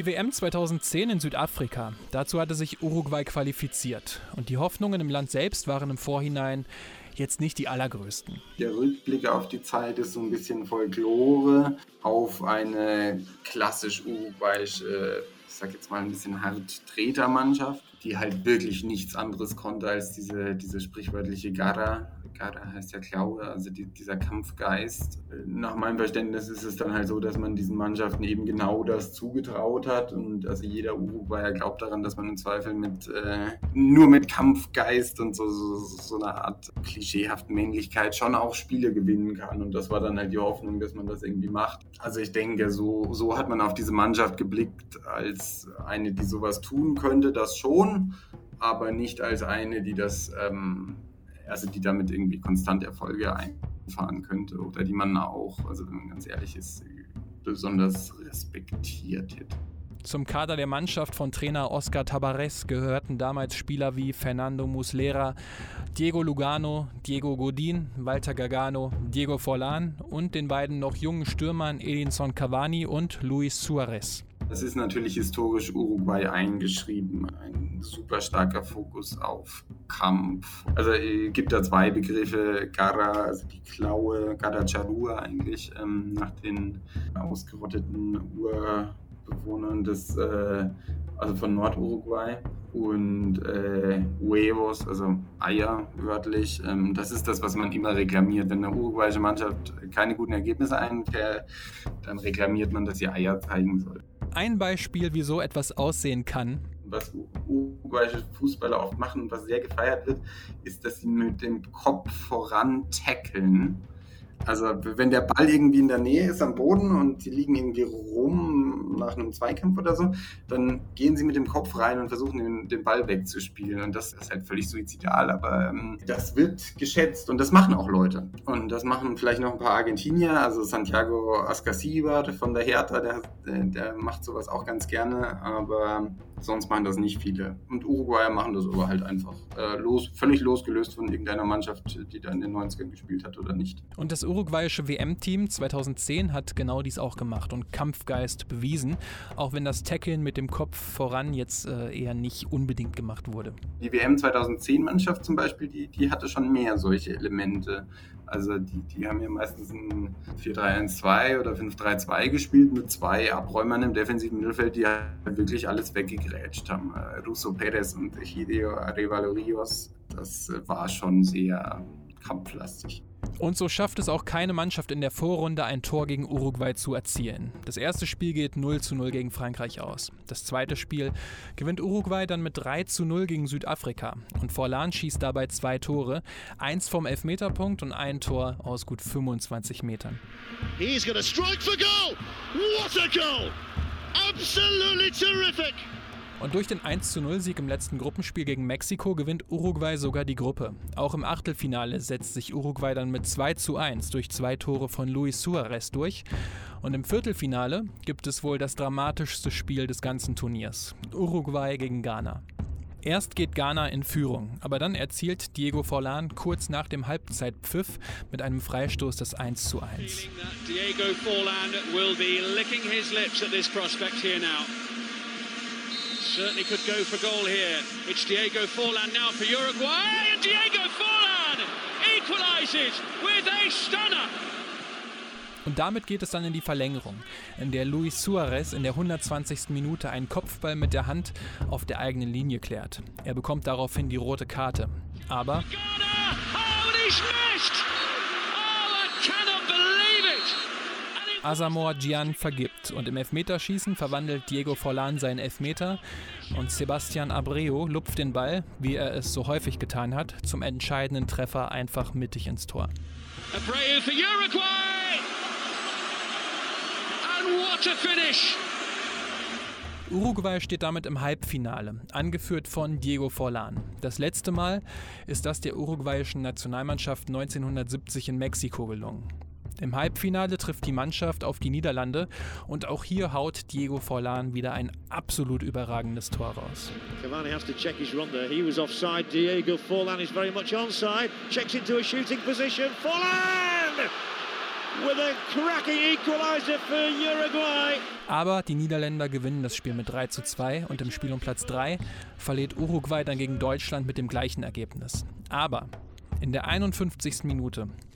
Die WM 2010 in Südafrika. Dazu hatte sich Uruguay qualifiziert. Und die Hoffnungen im Land selbst waren im Vorhinein jetzt nicht die allergrößten. Der Rückblick auf die Zeit ist so ein bisschen Folklore auf eine klassisch uruguayische, ich sag jetzt mal ein bisschen hart Tretermannschaft, die halt wirklich nichts anderes konnte als diese, diese sprichwörtliche Garra, Gara heißt ja Glaube, also die, dieser Kampfgeist. Nach meinem Verständnis ist es dann halt so, dass man diesen Mannschaften eben genau das zugetraut hat und also jeder Uruguayer glaubt daran, dass man im Zweifel mit äh, nur mit Kampfgeist und so, so, so eine Art klischeehaften Männlichkeit schon auch Spiele gewinnen kann und das war dann halt die Hoffnung, dass man das irgendwie macht. Also ich denke, so, so hat man auf diese Mannschaft geblickt als eine, die sowas tun könnte, das schon, aber nicht als eine, die das ähm, also die damit irgendwie konstant Erfolge einfahren könnte oder die man auch, also wenn man ganz ehrlich ist, besonders respektiert hätte. Zum Kader der Mannschaft von Trainer Oscar Tabarez gehörten damals Spieler wie Fernando Muslera, Diego Lugano, Diego Godin, Walter Gagano, Diego Forlan und den beiden noch jungen Stürmern Edinson Cavani und Luis Suarez. Das ist natürlich historisch Uruguay eingeschrieben. Ein super starker Fokus auf Kampf. Also es gibt da zwei Begriffe, Garra, also die Klaue, Garra Charua eigentlich, ähm, nach den ausgerotteten Urbewohnern des, äh, also von Norduruguay und äh, Huevos, also Eier wörtlich. Ähm, das ist das, was man immer reklamiert. Wenn eine uruguayische Mannschaft keine guten Ergebnisse einfährt, dann reklamiert man, dass sie Eier zeigen soll ein Beispiel, wie so etwas aussehen kann. Was uruguayische Fußballer oft machen und was sehr gefeiert wird, ist, dass sie mit dem Kopf voran tackeln. Also wenn der Ball irgendwie in der Nähe ist am Boden und sie liegen irgendwie rum nach einem Zweikampf oder so, dann gehen sie mit dem Kopf rein und versuchen den, den Ball wegzuspielen. Und das ist halt völlig suizidal, aber ähm, das wird geschätzt und das machen auch Leute. Und das machen vielleicht noch ein paar Argentinier, also Santiago Ascasiba von der Hertha, der, der macht sowas auch ganz gerne, aber sonst machen das nicht viele. Und Uruguayer machen das aber halt einfach äh, los, völlig losgelöst von irgendeiner Mannschaft, die da in den 90ern gespielt hat oder nicht. Und das uruguayische WM-Team 2010 hat genau dies auch gemacht und Kampfgeist bewiesen, auch wenn das Tackeln mit dem Kopf voran jetzt äh, eher nicht unbedingt gemacht wurde. Die WM 2010-Mannschaft zum Beispiel, die, die hatte schon mehr solche Elemente. Also die, die haben ja meistens ein 4-3-1-2 oder 5-3-2 gespielt mit zwei Abräumern im defensiven Mittelfeld, die halt wirklich alles weggegrätscht haben. Äh, Russo Perez und Hideo Arevalo Rios, das war schon sehr kampflastig. Und so schafft es auch keine Mannschaft in der Vorrunde, ein Tor gegen Uruguay zu erzielen. Das erste Spiel geht 0 zu 0 gegen Frankreich aus. Das zweite Spiel gewinnt Uruguay dann mit 3 zu 0 gegen Südafrika. Und Forlan schießt dabei zwei Tore, eins vom Elfmeterpunkt und ein Tor aus gut 25 Metern. He's gonna strike for goal! What a goal! Absolutely terrific! Und durch den 1-0-Sieg im letzten Gruppenspiel gegen Mexiko gewinnt Uruguay sogar die Gruppe. Auch im Achtelfinale setzt sich Uruguay dann mit 2-1 durch zwei Tore von Luis Suarez durch. Und im Viertelfinale gibt es wohl das dramatischste Spiel des ganzen Turniers. Uruguay gegen Ghana. Erst geht Ghana in Führung, aber dann erzielt Diego Forlan kurz nach dem Halbzeitpfiff mit einem Freistoß das 1 zu 1. Diego Forlan will be licking his lips at this prospect here now. Certainly could go for goal here. It's Diego Forlan now for Uruguay, and Diego Forlan equalizes with a stunner. Und damit geht es dann in die Verlängerung, in der Luis Suarez in der 120. Minute einen Kopfball mit der Hand auf der eigenen Linie klärt. Er bekommt daraufhin die rote Karte. Aber. Ghana, Asamoah Gian vergibt und im Elfmeterschießen verwandelt Diego Forlan seinen Elfmeter und Sebastian Abreu lupft den Ball, wie er es so häufig getan hat, zum entscheidenden Treffer einfach mittig ins Tor. Abreu für Uruguay! And what a finish! Uruguay steht damit im Halbfinale, angeführt von Diego Forlan. Das letzte Mal ist das der uruguayischen Nationalmannschaft 1970 in Mexiko gelungen. Im Halbfinale trifft die Mannschaft auf die Niederlande und auch hier haut Diego Forlan wieder ein absolut überragendes Tor raus. Cavani has to check his run there. He was offside. Diego Forlan is very much onside. Checks into a shooting position. Forlan! With a cracking equalizer for Uruguay. Aber die Niederländer gewinnen das Spiel mit 3 zu 2 und im Spiel um Platz 3 verliert Uruguay dann gegen Deutschland mit dem gleichen Ergebnis. Aber in der 51. Minute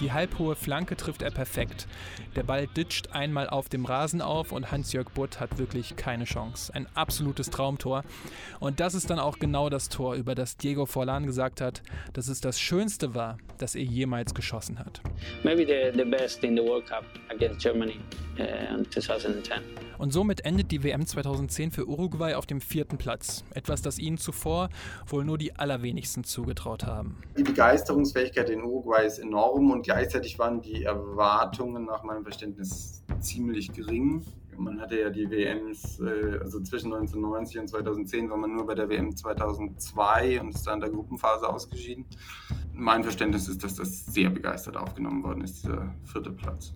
die halbhohe Flanke trifft er perfekt. Der Ball ditcht einmal auf dem Rasen auf und Hans-Jörg Butt hat wirklich keine Chance. Ein absolutes Traumtor. Und das ist dann auch genau das Tor, über das Diego Forlan gesagt hat, dass es das Schönste war, das er jemals geschossen hat. Maybe the, the best in the World Cup against Germany uh, in 2010. Und somit endet die WM 2010 für Uruguay auf dem vierten Platz. Etwas, das ihnen zuvor wohl nur die allerwenigsten zugetraut haben. Die Begeisterungsfähigkeit in Uruguay ist enorm und gleichzeitig waren die Erwartungen nach meinem Verständnis ziemlich gering. Man hatte ja die WMs, äh, also zwischen 1990 und 2010 war man nur bei der WM 2002 und ist dann in der Gruppenphase ausgeschieden. Mein Verständnis ist, dass das sehr begeistert aufgenommen worden ist, dieser vierte Platz.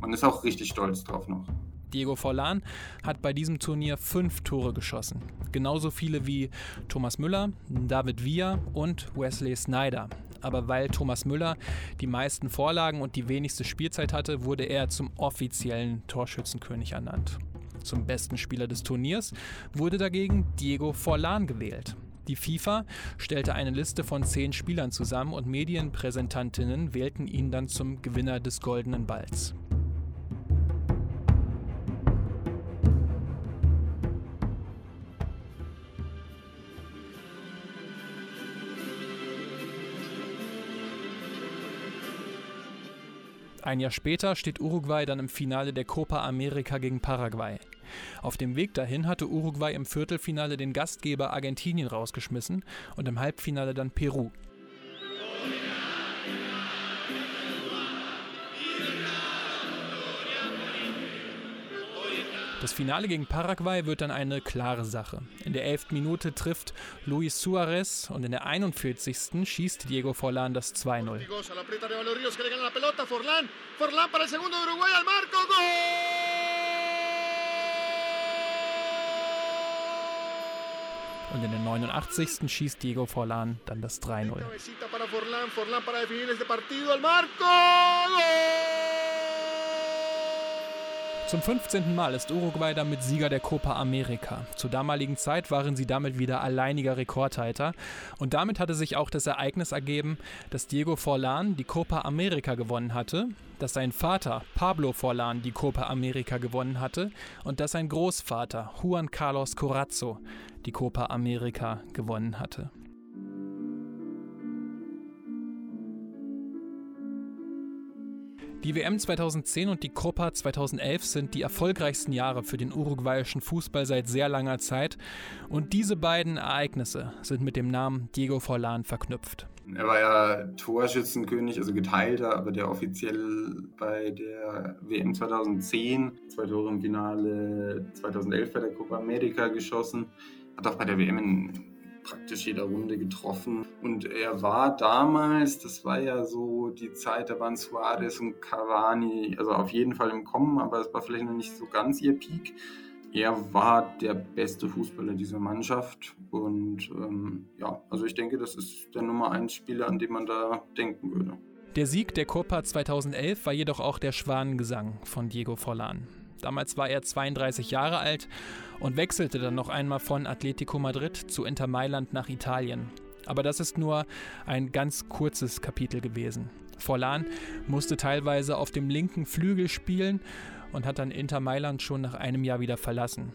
Man ist auch richtig stolz drauf noch. Diego Forlan hat bei diesem Turnier fünf Tore geschossen. Genauso viele wie Thomas Müller, David Villa und Wesley Snyder. Aber weil Thomas Müller die meisten Vorlagen und die wenigste Spielzeit hatte, wurde er zum offiziellen Torschützenkönig ernannt. Zum besten Spieler des Turniers wurde dagegen Diego Forlan gewählt. Die FIFA stellte eine Liste von zehn Spielern zusammen und Medienpräsentantinnen wählten ihn dann zum Gewinner des Goldenen Balls. Ein Jahr später steht Uruguay dann im Finale der Copa America gegen Paraguay. Auf dem Weg dahin hatte Uruguay im Viertelfinale den Gastgeber Argentinien rausgeschmissen und im Halbfinale dann Peru. Das Finale gegen Paraguay wird dann eine klare Sache. In der 11. Minute trifft Luis Suarez und in der 41. schießt Diego Forlan das 2-0. Und in der 89. schießt Diego Forlan dann das 3-0. Zum 15. Mal ist Uruguay damit Sieger der Copa America. Zur damaligen Zeit waren sie damit wieder alleiniger Rekordhalter. Und damit hatte sich auch das Ereignis ergeben, dass Diego Forlan die Copa America gewonnen hatte, dass sein Vater Pablo Forlan die Copa America gewonnen hatte und dass sein Großvater Juan Carlos Corazzo die Copa America gewonnen hatte. Die WM 2010 und die Copa 2011 sind die erfolgreichsten Jahre für den uruguayischen Fußball seit sehr langer Zeit und diese beiden Ereignisse sind mit dem Namen Diego Forlan verknüpft. Er war ja Torschützenkönig, also geteilter, aber der offiziell bei der WM 2010, zwei Tore im Finale 2011 bei der Copa America geschossen, hat auch bei der WM in praktisch jeder Runde getroffen. Und er war damals, das war ja so die Zeit, da waren Suarez und Cavani, also auf jeden Fall im Kommen, aber es war vielleicht noch nicht so ganz ihr Peak. Er war der beste Fußballer dieser Mannschaft und ähm, ja, also ich denke, das ist der Nummer 1 Spieler, an den man da denken würde. Der Sieg der Copa 2011 war jedoch auch der Schwanengesang von Diego Forlan. Damals war er 32 Jahre alt und wechselte dann noch einmal von Atletico Madrid zu Inter Mailand nach Italien. Aber das ist nur ein ganz kurzes Kapitel gewesen. Forlan musste teilweise auf dem linken Flügel spielen und hat dann Inter Mailand schon nach einem Jahr wieder verlassen.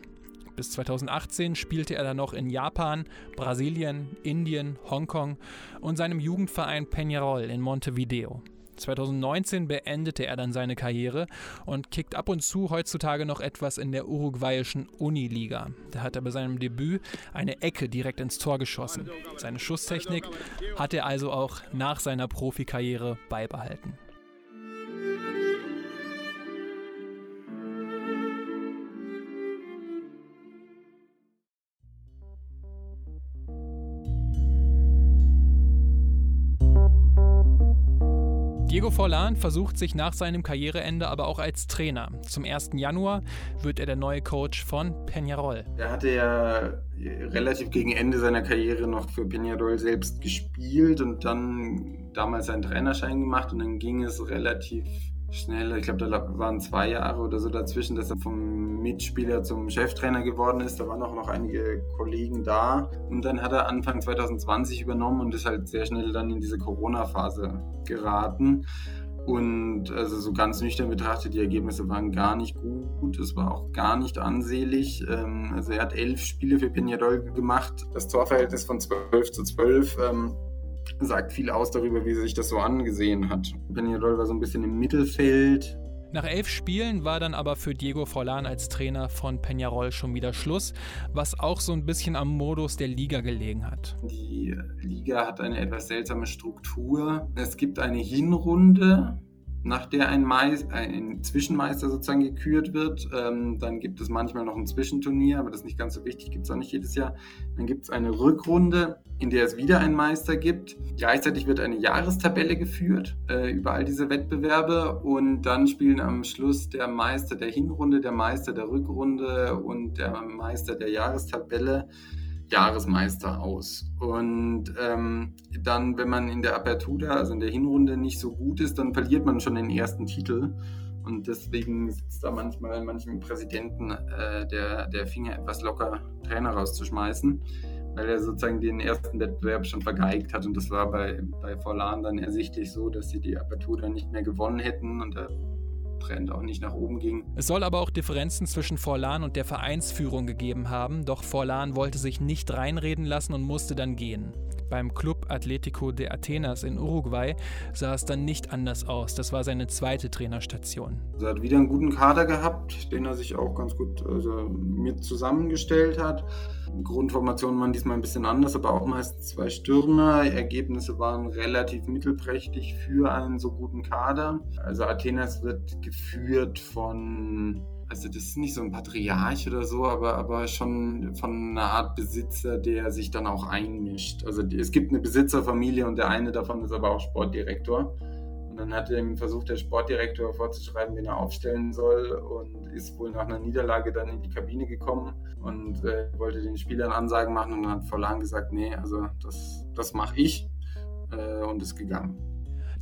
Bis 2018 spielte er dann noch in Japan, Brasilien, Indien, Hongkong und seinem Jugendverein Peñarol in Montevideo. 2019 beendete er dann seine Karriere und kickt ab und zu heutzutage noch etwas in der uruguayischen Uniliga. Da hat er bei seinem Debüt eine Ecke direkt ins Tor geschossen. Seine Schusstechnik hat er also auch nach seiner Profikarriere beibehalten. Diego Forlan versucht sich nach seinem Karriereende aber auch als Trainer. Zum 1. Januar wird er der neue Coach von Peñarol. Er hatte ja relativ gegen Ende seiner Karriere noch für Peñarol selbst gespielt und dann damals seinen Trainerschein gemacht und dann ging es relativ schnell, ich glaube, da waren zwei Jahre oder so dazwischen, dass er vom Mitspieler zum Cheftrainer geworden ist. Da waren auch noch einige Kollegen da. Und dann hat er Anfang 2020 übernommen und ist halt sehr schnell dann in diese Corona-Phase geraten. Und also so ganz nüchtern betrachtet, die Ergebnisse waren gar nicht gut. Es war auch gar nicht ansehlich. Ähm, also er hat elf Spiele für Peñarol gemacht. Das Torverhältnis von 12 zu 12 sagt viel aus darüber, wie sich das so angesehen hat. Peñarol war so ein bisschen im Mittelfeld. Nach elf Spielen war dann aber für Diego Forlan als Trainer von Peñarol schon wieder Schluss, was auch so ein bisschen am Modus der Liga gelegen hat. Die Liga hat eine etwas seltsame Struktur. Es gibt eine Hinrunde, nach der ein, Meister, ein Zwischenmeister sozusagen gekürt wird. Ähm, dann gibt es manchmal noch ein Zwischenturnier, aber das ist nicht ganz so wichtig, gibt es auch nicht jedes Jahr. Dann gibt es eine Rückrunde, in der es wieder einen Meister gibt. Gleichzeitig wird eine Jahrestabelle geführt äh, über all diese Wettbewerbe und dann spielen am Schluss der Meister der Hinrunde, der Meister der Rückrunde und der Meister der Jahrestabelle Jahresmeister aus. Und ähm, dann, wenn man in der Apertura, also in der Hinrunde, nicht so gut ist, dann verliert man schon den ersten Titel. Und deswegen sitzt da manchmal manchen Präsidenten äh, der, der Finger etwas locker, Trainer rauszuschmeißen, weil er sozusagen den ersten Wettbewerb schon vergeigt hat. Und das war bei, bei Forlan dann ersichtlich so, dass sie die Apertura nicht mehr gewonnen hätten. Und da Trend auch nicht nach oben ging. Es soll aber auch Differenzen zwischen Forlan und der Vereinsführung gegeben haben, doch Forlan wollte sich nicht reinreden lassen und musste dann gehen. Beim Club Atlético de Atenas in Uruguay sah es dann nicht anders aus. Das war seine zweite Trainerstation. Er hat wieder einen guten Kader gehabt, den er sich auch ganz gut also, mit zusammengestellt hat. Grundformationen waren diesmal ein bisschen anders, aber auch meist zwei Stürmer. Ergebnisse waren relativ mittelprächtig für einen so guten Kader. Also Athenas wird geführt von also das ist nicht so ein Patriarch oder so, aber, aber schon von einer Art Besitzer, der sich dann auch einmischt. Also es gibt eine Besitzerfamilie und der eine davon ist aber auch Sportdirektor. Und dann hat ihm versucht, der Sportdirektor vorzuschreiben, wen er aufstellen soll und ist wohl nach einer Niederlage dann in die Kabine gekommen und äh, wollte den Spielern Ansagen machen und hat Vollan gesagt, nee, also das, das mache ich äh, und ist gegangen.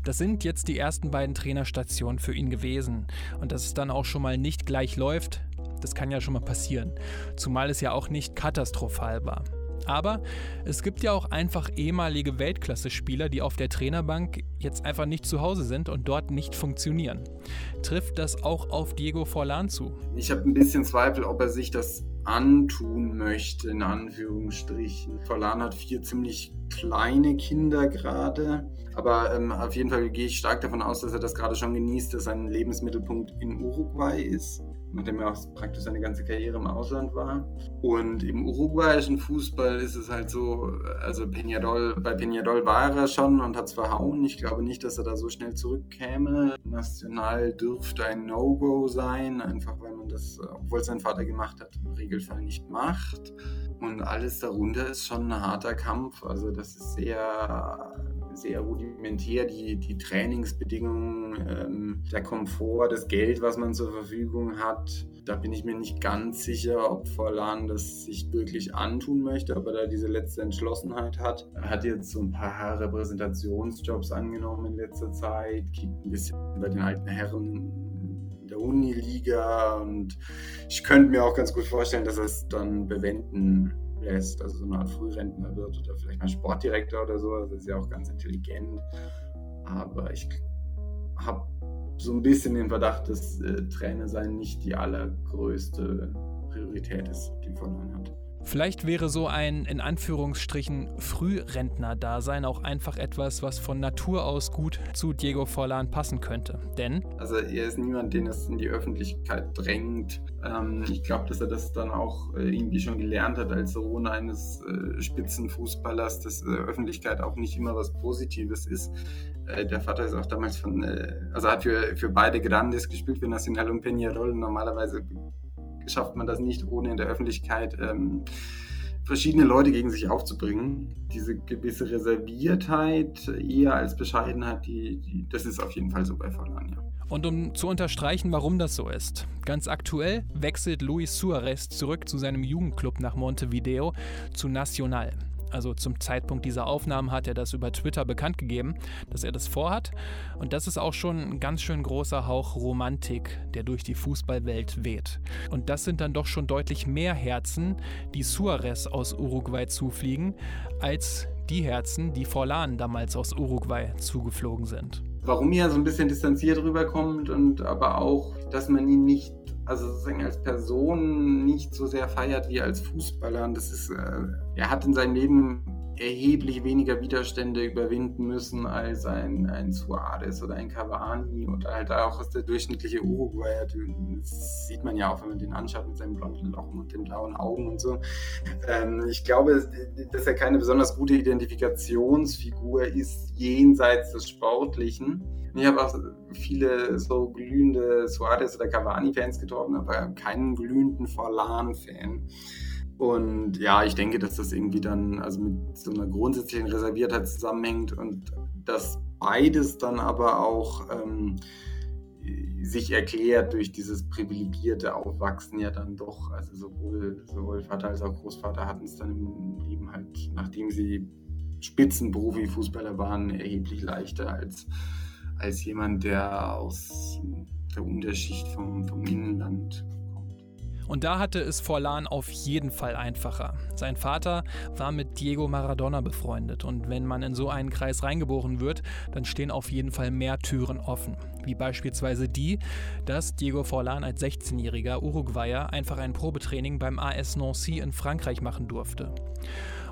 Das sind jetzt die ersten beiden Trainerstationen für ihn gewesen. Und dass es dann auch schon mal nicht gleich läuft, das kann ja schon mal passieren. Zumal es ja auch nicht katastrophal war. Aber es gibt ja auch einfach ehemalige Weltklasse-Spieler, die auf der Trainerbank jetzt einfach nicht zu Hause sind und dort nicht funktionieren. Trifft das auch auf Diego Forlan zu? Ich habe ein bisschen Zweifel, ob er sich das antun möchte, in Anführungsstrichen. Forlan hat vier ziemlich kleine Kinder gerade. Aber ähm, auf jeden Fall gehe ich stark davon aus, dass er das gerade schon genießt, dass sein Lebensmittelpunkt in Uruguay ist nachdem er auch praktisch seine ganze Karriere im Ausland war. Und im uruguayischen Fußball ist es halt so, also Peñarol, bei Peñarol war er schon und hat es verhauen. Ich glaube nicht, dass er da so schnell zurückkäme. National dürfte ein No-Go sein, einfach weil man das, obwohl es sein Vater gemacht hat, im Regelfall nicht macht. Und alles darunter ist schon ein harter Kampf. Also das ist sehr sehr rudimentär die, die Trainingsbedingungen, ähm, der Komfort, das Geld, was man zur Verfügung hat. Da bin ich mir nicht ganz sicher, ob Forlan das sich wirklich antun möchte, aber da diese letzte Entschlossenheit hat. Er hat jetzt so ein paar Repräsentationsjobs angenommen in letzter Zeit, kickt ein bisschen bei den alten Herren der Uniliga und ich könnte mir auch ganz gut vorstellen, dass er es dann bewenden lässt, also so eine Art Frührentner wird oder vielleicht mal Sportdirektor oder so. Das ist ja auch ganz intelligent. Aber ich habe so ein bisschen den Verdacht, dass äh, Trainer sein nicht die allergrößte Priorität ist, die von hat. Vielleicht wäre so ein in Anführungsstrichen Frührentner-Dasein auch einfach etwas, was von Natur aus gut zu Diego Forlan passen könnte. Denn. Also, er ist niemand, den es in die Öffentlichkeit drängt. Ähm, ich glaube, dass er das dann auch äh, irgendwie schon gelernt hat als Sohn eines äh, Spitzenfußballers, dass äh, Öffentlichkeit auch nicht immer was Positives ist. Äh, der Vater ist auch damals von. Äh, also, hat für, für beide Grandes gespielt, für Nacional und Peñarol. Normalerweise schafft man das nicht, ohne in der Öffentlichkeit ähm, verschiedene Leute gegen sich aufzubringen. Diese gewisse Reserviertheit eher als Bescheidenheit, die, die das ist auf jeden Fall so bei Forlan, ja. Und um zu unterstreichen, warum das so ist. Ganz aktuell wechselt Luis Suarez zurück zu seinem Jugendclub nach Montevideo zu Nacional. Also zum Zeitpunkt dieser Aufnahmen hat er das über Twitter bekannt gegeben, dass er das vorhat. Und das ist auch schon ein ganz schön großer Hauch Romantik, der durch die Fußballwelt weht. Und das sind dann doch schon deutlich mehr Herzen, die Suarez aus Uruguay zufliegen, als die Herzen, die Forlan damals aus Uruguay zugeflogen sind. Warum er so ein bisschen distanziert rüberkommt und aber auch, dass man ihn nicht also sozusagen als Person nicht so sehr feiert wie als Fußballer. Und das ist, äh, er hat in seinem Leben erheblich weniger Widerstände überwinden müssen als ein, ein Suarez oder ein Cavani oder halt auch der durchschnittliche Uruguayer. Das sieht man ja auch, wenn man den anschaut mit seinen blonden Locken und den blauen Augen und so. Ähm, ich glaube, dass er keine besonders gute Identifikationsfigur ist jenseits des Sportlichen. Ich habe auch viele so glühende Suarez- oder Cavani-Fans getroffen, aber keinen glühenden Forlan-Fan. Und ja, ich denke, dass das irgendwie dann also mit so einer grundsätzlichen Reserviertheit zusammenhängt und dass beides dann aber auch ähm, sich erklärt durch dieses privilegierte Aufwachsen ja dann doch. Also sowohl, sowohl Vater als auch Großvater hatten es dann im Leben halt, nachdem sie Spitzenprofi-Fußballer waren, erheblich leichter als als jemand, der aus der Unterschicht vom, vom Innenland. Und da hatte es Forlan auf jeden Fall einfacher. Sein Vater war mit Diego Maradona befreundet und wenn man in so einen Kreis reingeboren wird, dann stehen auf jeden Fall mehr Türen offen. Wie beispielsweise die, dass Diego Forlan als 16-jähriger Uruguayer einfach ein Probetraining beim AS Nancy in Frankreich machen durfte.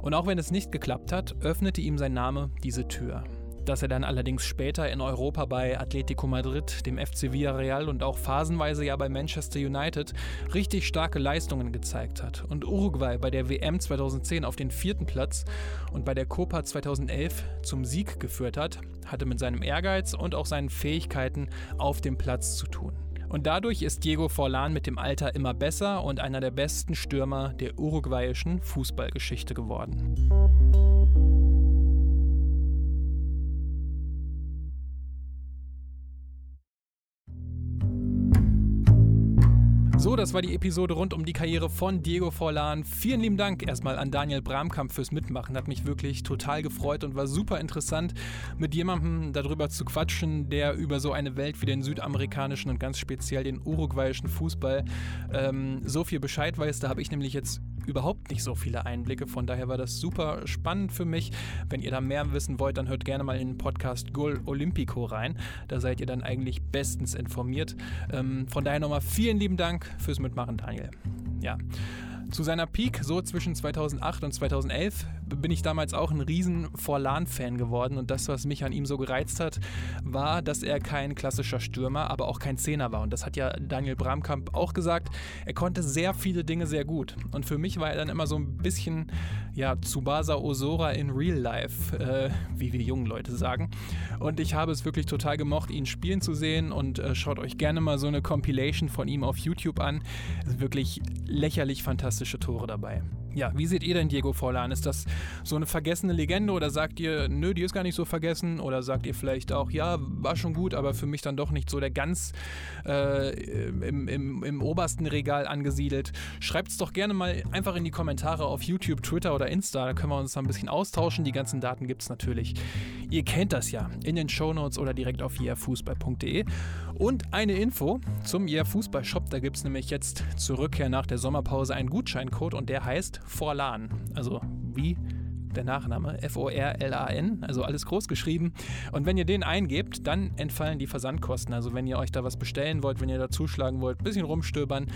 Und auch wenn es nicht geklappt hat, öffnete ihm sein Name diese Tür dass er dann allerdings später in Europa bei Atletico Madrid, dem FC Villarreal und auch phasenweise ja bei Manchester United richtig starke Leistungen gezeigt hat und Uruguay bei der WM 2010 auf den vierten Platz und bei der Copa 2011 zum Sieg geführt hat, hatte mit seinem Ehrgeiz und auch seinen Fähigkeiten auf dem Platz zu tun. Und dadurch ist Diego Forlan mit dem Alter immer besser und einer der besten Stürmer der uruguayischen Fußballgeschichte geworden. So, das war die Episode rund um die Karriere von Diego Forlan. Vielen lieben Dank erstmal an Daniel Bramkamp fürs Mitmachen. Hat mich wirklich total gefreut und war super interessant, mit jemandem darüber zu quatschen, der über so eine Welt wie den südamerikanischen und ganz speziell den uruguayischen Fußball ähm, so viel Bescheid weiß. Da habe ich nämlich jetzt überhaupt nicht so viele Einblicke. Von daher war das super spannend für mich. Wenn ihr da mehr wissen wollt, dann hört gerne mal in den Podcast Gol Olympico rein. Da seid ihr dann eigentlich bestens informiert. Ähm, von daher nochmal vielen lieben Dank fürs Mitmachen, Daniel. Ja. Zu seiner Peak, so zwischen 2008 und 2011, bin ich damals auch ein riesen Forlan-Fan geworden und das, was mich an ihm so gereizt hat, war, dass er kein klassischer Stürmer, aber auch kein Zehner war. Und das hat ja Daniel Bramkamp auch gesagt. Er konnte sehr viele Dinge sehr gut. Und für mich war er dann immer so ein bisschen, ja, Tsubasa Osora in Real Life, äh, wie wir jungen Leute sagen. Und ich habe es wirklich total gemocht, ihn spielen zu sehen und äh, schaut euch gerne mal so eine Compilation von ihm auf YouTube an. Wirklich lächerlich fantastische Tore dabei. Ja, wie seht ihr denn Diego Forlan? Ist das so eine vergessene Legende oder sagt ihr, nö, die ist gar nicht so vergessen? Oder sagt ihr vielleicht auch, ja, war schon gut, aber für mich dann doch nicht so der ganz äh, im, im, im obersten Regal angesiedelt? Schreibt es doch gerne mal einfach in die Kommentare auf YouTube, Twitter oder Insta. Da können wir uns ein bisschen austauschen. Die ganzen Daten gibt es natürlich. Ihr kennt das ja in den Shownotes oder direkt auf jrfußball.de. Und eine Info zum Year Fußball Shop. Da gibt es nämlich jetzt zur Rückkehr nach der Sommerpause einen Gutscheincode und der heißt Forlan. Also wie der Nachname, F-O-R-L-A-N, also alles groß geschrieben. Und wenn ihr den eingebt, dann entfallen die Versandkosten. Also wenn ihr euch da was bestellen wollt, wenn ihr da zuschlagen wollt, ein bisschen rumstöbern,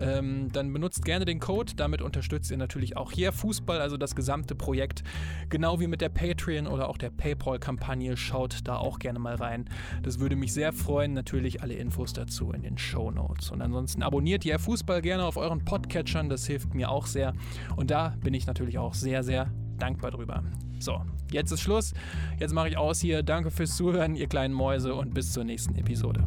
ähm, dann benutzt gerne den Code. Damit unterstützt ihr natürlich auch hier Fußball, also das gesamte Projekt. Genau wie mit der Patreon oder auch der PayPal-Kampagne. Schaut da auch gerne mal rein. Das würde mich sehr freuen. Natürlich alle Infos dazu in den Show Notes. Und ansonsten abonniert ihr Fußball gerne auf euren Podcatchern. Das hilft mir auch sehr. Und da bin ich natürlich auch sehr, sehr dankbar drüber. So, jetzt ist Schluss. Jetzt mache ich aus hier. Danke fürs Zuhören, ihr kleinen Mäuse, und bis zur nächsten Episode.